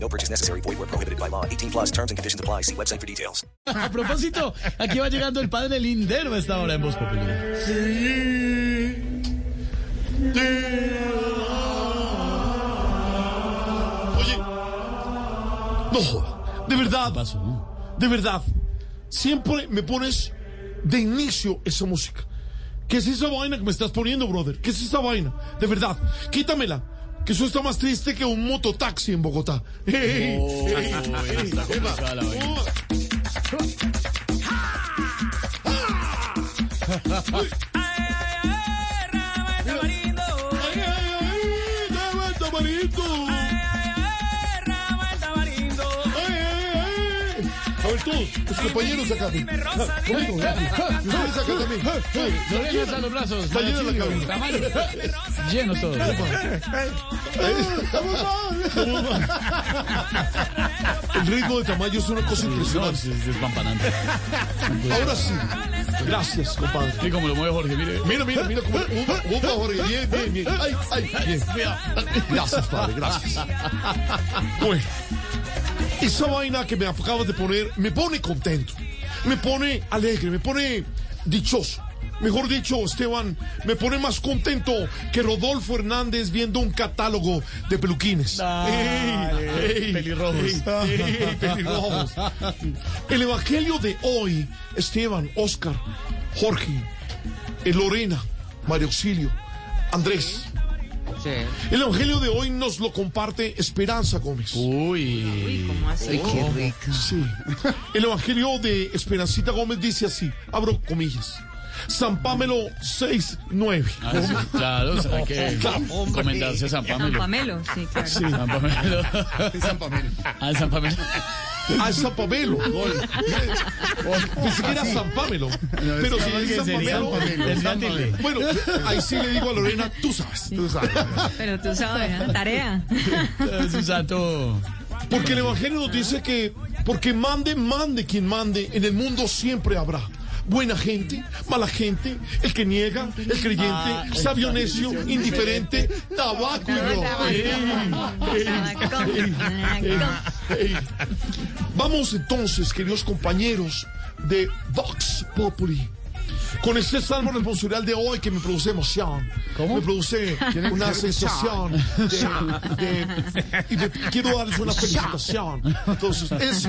No purchase necessary. Void where prohibited by law. 18 plus terms and conditions apply. See website for details. A propósito, aquí va llegando el padre Lindero a esta hora en Voz Popular. Oye, no de verdad, pasó? de verdad, siempre me pones de inicio esa música. ¿Qué es esa vaina que me estás poniendo, brother? ¿Qué es esa vaina? De verdad, quítamela. Que eso está más triste que un mototaxi en Bogotá. ay. A ver, todos, tus compañeros acá. Conmigo, ustedes acá también. No le llegas a los brazos. Está llena la cabina. Llenos todos. El ritmo de Tamayo es una cosa impresionante. es. Ahora sí. Gracias, compadre. Sí, como lo mueve Jorge, mire. Mira, mira, mira cómo. Jorge. Bien, bien, bien. Ay, ay, bien. Gracias, padre, gracias. Bueno, esa vaina que me acabas de poner me pone contento, me pone alegre, me pone dichoso. Mejor dicho, Esteban, me pone más contento que Rodolfo Hernández viendo un catálogo de peluquines. Dale, Ey, ey, pelirrojos. ey, pelirrojos. El evangelio de hoy, Esteban, Oscar, Jorge, Lorena, María Auxilio, Andrés. El evangelio de hoy nos lo comparte Esperanza Gómez. Uy. Sí. El evangelio de Esperancita Gómez dice así, abro comillas. San Pamelo 6, 9. Ah, sí, claro, hay que comentarse a San San Pamelo. Pamelo, sí, claro. San Pamelo. Ah, San Pamelo. Ah, San Pamelo. Pensé que era San Pamelo. Pero si es San Pamelo. Tendría tilde. Bueno, ahí sí le digo a Lorena, tú sabes. Tú sabes. Pero tú sabes, ¿eh? tarea. Santo. Porque el Evangelio nos dice que, porque mande, mande quien mande, en el mundo siempre habrá. Buena gente, mala gente, el que niega, el creyente, sabio necio, indiferente, tabaco y ropa. Vamos entonces, queridos compañeros de Vox Populi. Con este salmo responsorial de hoy que me produce emoción. Me produce una sensación de, de- y me- quiero darles una felicitación. Entonces, es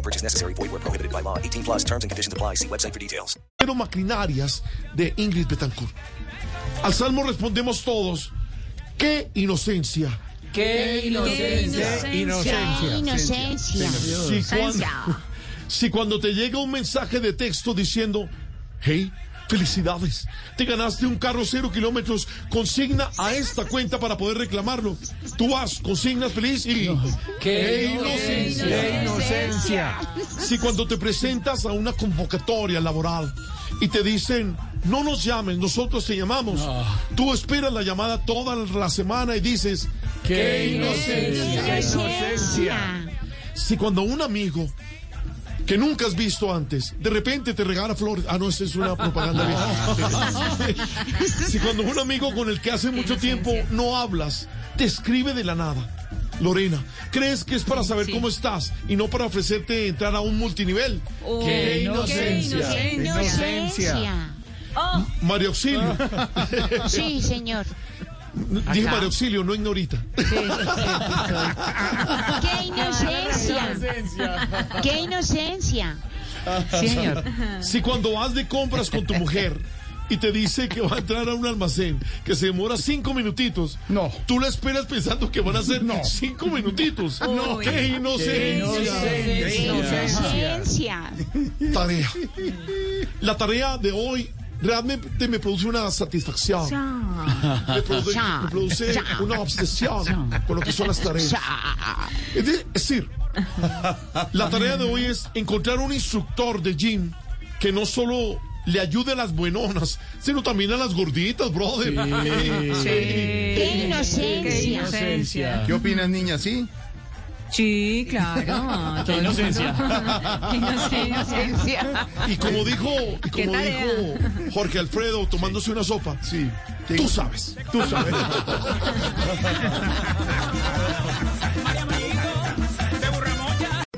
No purchase necessary. Void where prohibited by law. 18 plus terms and conditions apply. See website for details. Pero maquinarias de Ingrid Betancourt. Al salmo respondemos todos, ¡qué inocencia! ¡Qué inocencia! Inocencia. Si cuando, si cuando te llega un mensaje de texto diciendo, hey, felicidades, te ganaste un carro cero kilómetros, consigna a esta cuenta para poder reclamarlo. Tú vas, consignas feliz y... ¡Qué inocencia! ¡Qué inocencia! Si cuando te presentas a una convocatoria laboral y te dicen, no nos llamen, nosotros te llamamos, tú esperas la llamada toda la semana y dices, ¡Qué inocencia! ¡Qué inocencia! si cuando un amigo que nunca has visto antes, de repente te regala flores. Ah, no, esa es una propaganda vieja. si cuando un amigo con el que hace mucho tiempo no hablas, te escribe de la nada. Lorena, ¿crees que es para saber cómo estás y no para ofrecerte entrar a un multinivel? ¡Qué inocencia! inocencia! Inocencia. María Auxilio, Sí, señor. Dije María Auxilio, no ignorita. ¡Qué inocencia! ¡Qué inocencia! Sí, señor. Si cuando vas de compras con tu mujer y te dice que va a entrar a un almacén que se demora cinco minutitos, No. tú la esperas pensando que van a ser cinco minutitos. No, qué inocencia. ¡Qué inocencia! Tarea. La tarea de hoy realmente me produce una satisfacción. Me produce, me produce una obsesión con lo que son las tareas. Es de- es decir, la tarea de hoy es encontrar un instructor de gym que no solo le ayude a las buenonas, sino también a las gorditas, brother. ¡Qué Qué inocencia! inocencia. ¿Qué opinas, niña? ¿Sí? Sí, claro. Qué inocencia. Qué inocencia. Y como dijo, y ¿Qué como dijo Jorge Alfredo tomándose una sopa, Sí. tú sabes, tú sabes.